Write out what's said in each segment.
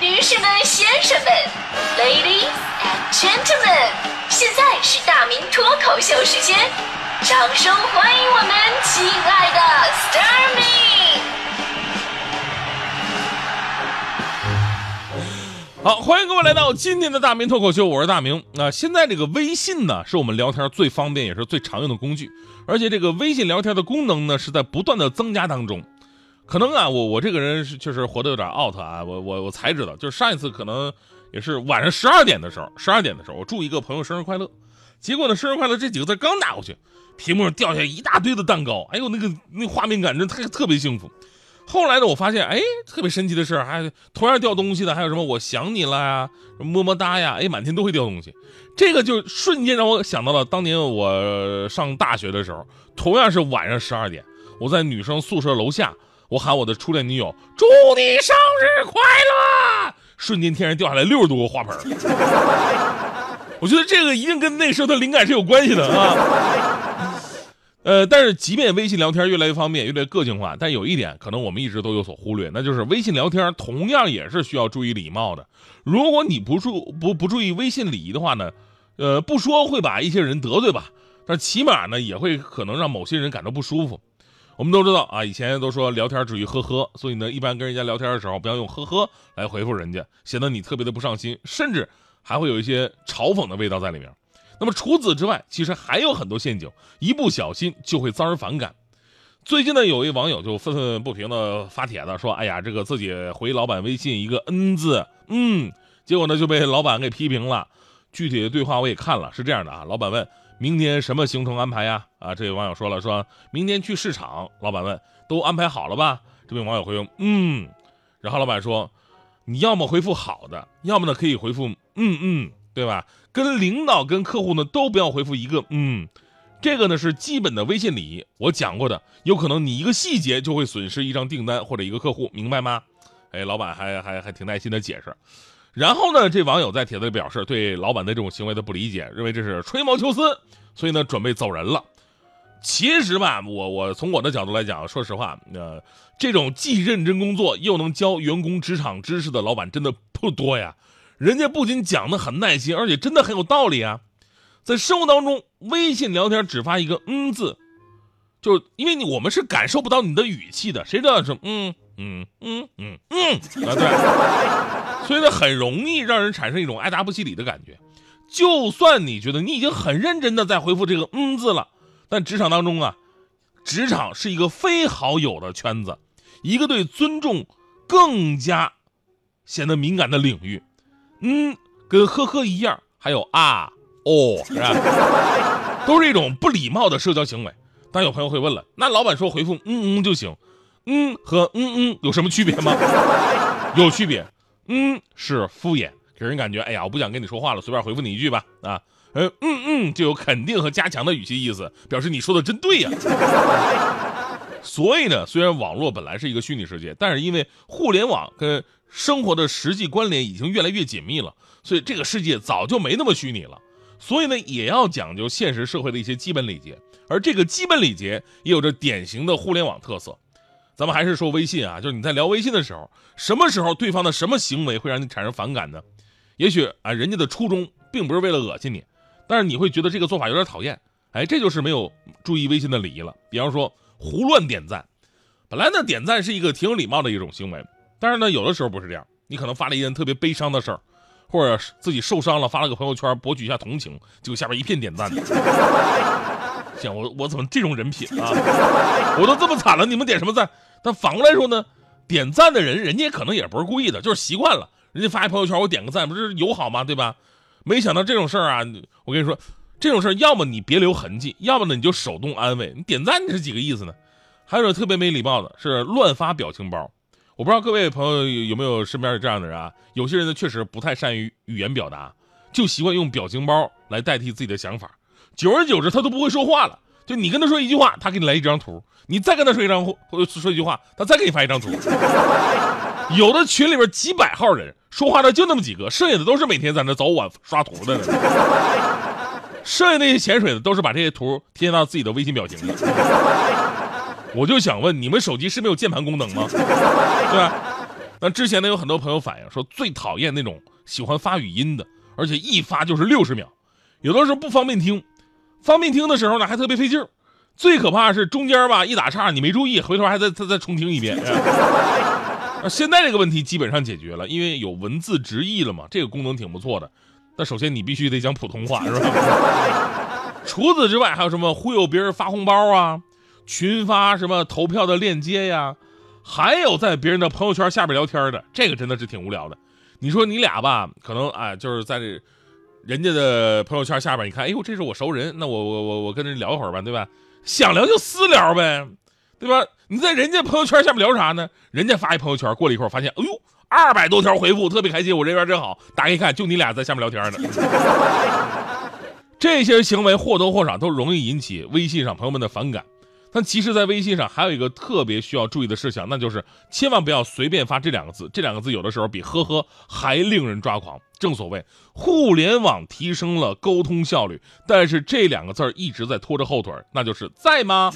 女士们、先生们，Ladies and Gentlemen，现在是大明脱口秀时间，掌声欢迎我们亲爱的 Starmy！好，欢迎各位来到今天的大明脱口秀，我是大明。那、现在这个微信呢，是我们聊天最方便也是最常用的工具，而且这个微信聊天的功能呢，是在不断的增加当中。可能啊，我我这个人是确实活得有点 out 啊，我我我才知道，就是上一次可能也是晚上十二点的时候，十二点的时候，我祝一个朋友生日快乐，结果呢，生日快乐这几个字刚打过去，屏幕上掉下一大堆的蛋糕，哎呦，那个那画面感真特特别幸福。后来呢，我发现，哎，特别神奇的事儿，还同样掉东西的，还有什么我想你了呀，么么哒呀，哎，满天都会掉东西。这个就瞬间让我想到了当年我上大学的时候，同样是晚上十二点，我在女生宿舍楼下，我喊我的初恋女友，祝你生日快乐，瞬间天上掉下来六十多个花盆。我觉得这个一定跟那时候的灵感是有关系的啊。呃，但是即便微信聊天越来越方便，越来越个性化，但有一点可能我们一直都有所忽略，那就是微信聊天同样也是需要注意礼貌的。如果你不注不不注意微信礼仪的话呢，呃，不说会把一些人得罪吧，但起码呢也会可能让某些人感到不舒服。我们都知道啊，以前都说聊天只宜呵呵，所以呢，一般跟人家聊天的时候不要用呵呵来回复人家，显得你特别的不上心，甚至还会有一些嘲讽的味道在里面。那么除此之外，其实还有很多陷阱，一不小心就会遭人反感。最近呢，有一网友就愤愤不平的发帖子说：“哎呀，这个自己回老板微信一个 N 字，嗯，结果呢就被老板给批评了。具体的对话我也看了，是这样的啊，老板问明天什么行程安排呀？啊，这位网友说了，说明天去市场。老板问都安排好了吧？这位网友回应嗯，然后老板说，你要么回复好的，要么呢可以回复嗯嗯。对吧？跟领导、跟客户呢，都不要回复一个嗯，这个呢是基本的微信礼仪。我讲过的，有可能你一个细节就会损失一张订单或者一个客户，明白吗？哎，老板还还还挺耐心的解释。然后呢，这网友在帖子里表示对老板的这种行为的不理解，认为这是吹毛求疵，所以呢准备走人了。其实吧，我我从我的角度来讲，说实话，呃，这种既认真工作又能教员工职场知识的老板真的不多呀。人家不仅讲的很耐心，而且真的很有道理啊！在生活当中，微信聊天只发一个“嗯”字，就因为你我们是感受不到你的语气的，谁知道是“嗯嗯嗯嗯嗯”啊？对，所以呢，很容易让人产生一种爱答不理的感觉。就算你觉得你已经很认真的在回复这个“嗯”字了，但职场当中啊，职场是一个非好友的圈子，一个对尊重更加显得敏感的领域。嗯，跟呵呵一样，还有啊哦，是吧？都是一种不礼貌的社交行为。但有朋友会问了，那老板说回复嗯嗯就行，嗯和嗯嗯有什么区别吗？有区别，嗯是敷衍，给人感觉哎呀，我不想跟你说话了，随便回复你一句吧。啊，嗯嗯嗯就有肯定和加强的语气意思，表示你说的真对呀。所以呢，虽然网络本来是一个虚拟世界，但是因为互联网跟生活的实际关联已经越来越紧密了，所以这个世界早就没那么虚拟了。所以呢，也要讲究现实社会的一些基本礼节，而这个基本礼节也有着典型的互联网特色。咱们还是说微信啊，就是你在聊微信的时候，什么时候对方的什么行为会让你产生反感呢？也许啊，人家的初衷并不是为了恶心你，但是你会觉得这个做法有点讨厌。哎，这就是没有注意微信的礼仪了。比方说胡乱点赞，本来呢点赞是一个挺有礼貌的一种行为。但是呢，有的时候不是这样，你可能发了一件特别悲伤的事儿，或者自己受伤了，发了个朋友圈博取一下同情，结果下边一片点赞。想我我怎么这种人品啊？我都这么惨了，你们点什么赞？但反过来说呢，点赞的人，人家可能也不是故意的，就是习惯了，人家发一朋友圈，我点个赞，不是友好吗？对吧？没想到这种事儿啊，我跟你说，这种事儿要么你别留痕迹，要么呢你就手动安慰。你点赞你是几个意思呢？还有特别没礼貌的是乱发表情包。我不知道各位朋友有没有身边有这样的人啊？有些人呢确实不太善于语言表达，就习惯用表情包来代替自己的想法，久而久之他都不会说话了。就你跟他说一句话，他给你来一张图；你再跟他说一张或说一句话，他再给你发一张图。有的群里边几百号人，说话的就那么几个，剩下的都是每天在那早晚刷图的。剩下那些潜水的都是把这些图贴到自己的微信表情的。我就想问，你们手机是没有键盘功能吗？对吧？那之前呢，有很多朋友反映说，最讨厌那种喜欢发语音的，而且一发就是六十秒，有的时候不方便听，方便听的时候呢还特别费劲儿。最可怕是中间吧一打岔你没注意，回头还再再再重听一遍。啊，现在这个问题基本上解决了，因为有文字直译了嘛，这个功能挺不错的。那首先你必须得讲普通话，是吧？除此之外，还有什么忽悠别人发红包啊，群发什么投票的链接呀，还有在别人的朋友圈下边聊天的，这个真的是挺无聊的。你说你俩吧，可能哎，就是在这人家的朋友圈下边，你看，哎呦，这是我熟人，那我我我我跟人聊一会儿吧，对吧？想聊就私聊呗，对吧？你在人家朋友圈下面聊啥呢？人家发一朋友圈，过了一会儿发现，哎呦，二百多条回复，特别开心，我人缘真好。打开一看，就你俩在下面聊天呢。这些行为或多或少都容易引起微信上朋友们的反感。但其实，在微信上还有一个特别需要注意的事项，那就是千万不要随便发这两个字。这两个字有的时候比“呵呵”还令人抓狂。正所谓，互联网提升了沟通效率，但是这两个字一直在拖着后腿，那就是在吗？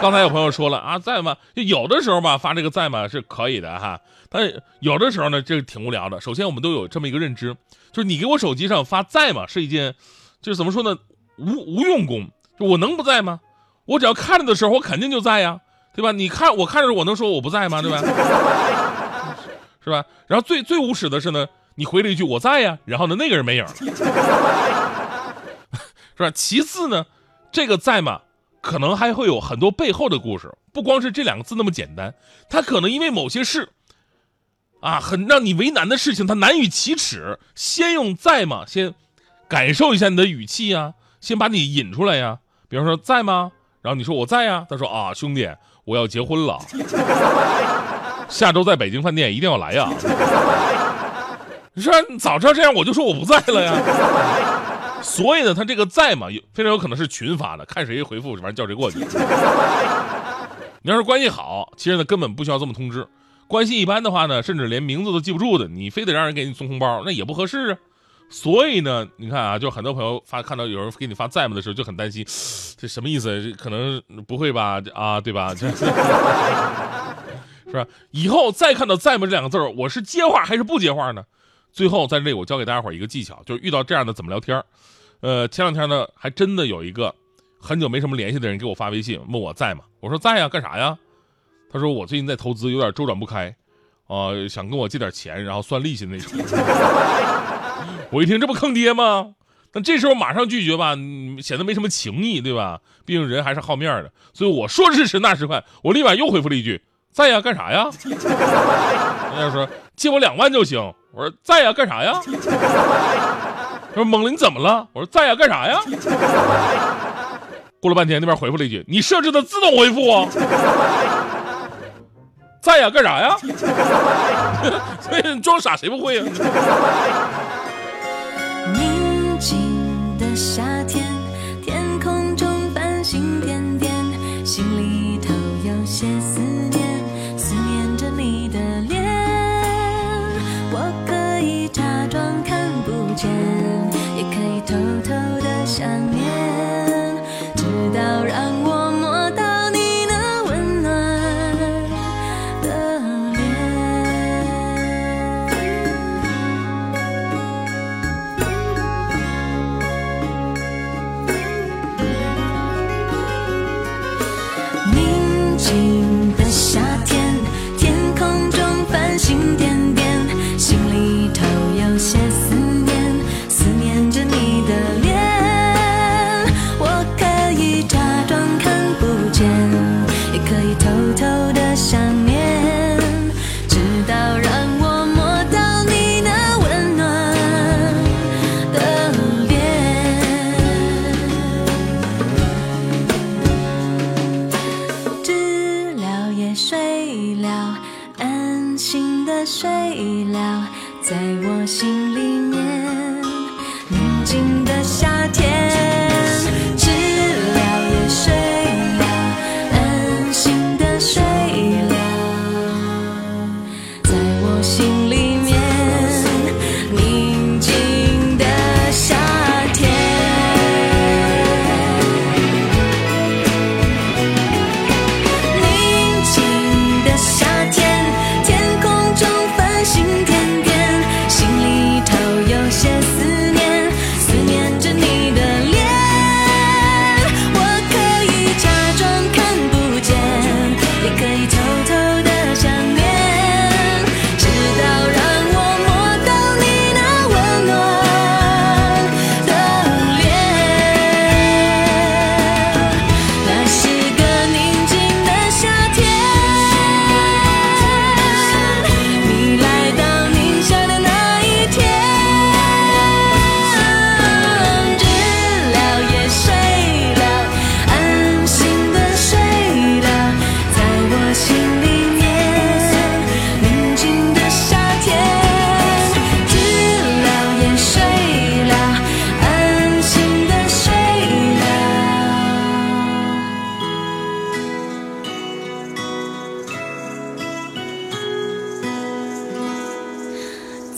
刚才有朋友说了啊，在吗？就有的时候吧，发这个在吗是可以的哈，但是有的时候呢，这挺无聊的。首先，我们都有这么一个认知，就是你给我手机上发在吗是一件，就是怎么说呢，无无用功。我能不在吗？我只要看着的时候，我肯定就在呀，对吧？你看我看着，我能说我不在吗？对吧？是吧？然后最最无耻的是呢，你回了一句我在呀，然后呢那个人没影了，是吧？其次呢，这个在吗？可能还会有很多背后的故事，不光是这两个字那么简单，他可能因为某些事，啊，很让你为难的事情，他难以启齿，先用在吗？先感受一下你的语气呀，先把你引出来呀。比方说在吗？然后你说我在呀，他说啊，兄弟，我要结婚了，下周在北京饭店一定要来呀。你说早知道这样，我就说我不在了呀。所以呢，他这个在嘛，有非常有可能是群发的，看谁回复，反正叫谁过去。你要是关系好，其实呢根本不需要这么通知；关系一般的话呢，甚至连名字都记不住的，你非得让人给你送红包，那也不合适啊。所以呢，你看啊，就很多朋友发看到有人给你发在吗的时候，就很担心，这什么意思？这可能不会吧？啊，对吧？这 是吧？以后再看到在吗这两个字我是接话还是不接话呢？最后在这里，我教给大家伙一个技巧，就是遇到这样的怎么聊天呃，前两天呢，还真的有一个很久没什么联系的人给我发微信问我在吗？我说在呀，干啥呀？他说我最近在投资，有点周转不开，啊，想跟我借点钱，然后算利息那种。我一听，这不坑爹吗？但这时候马上拒绝吧，显得没什么情义，对吧？毕竟人还是好面的，所以我说是实那是快，我立马又回复了一句：“在呀，干啥呀？” 人家说借我两万就行，我说在呀，干啥呀？他说懵了，你怎么了？我说在呀，干啥呀？过了半天，那边回复了一句：“你设置的自动回复啊。”在呀，干啥呀？所以你装傻谁不会呀？宁静的夏天，天空中繁星点点，心里头有些思念，思念着你的脸。我可以假装看不见，也可以偷偷的想念，直到让我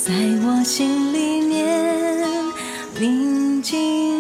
在我心里面宁静。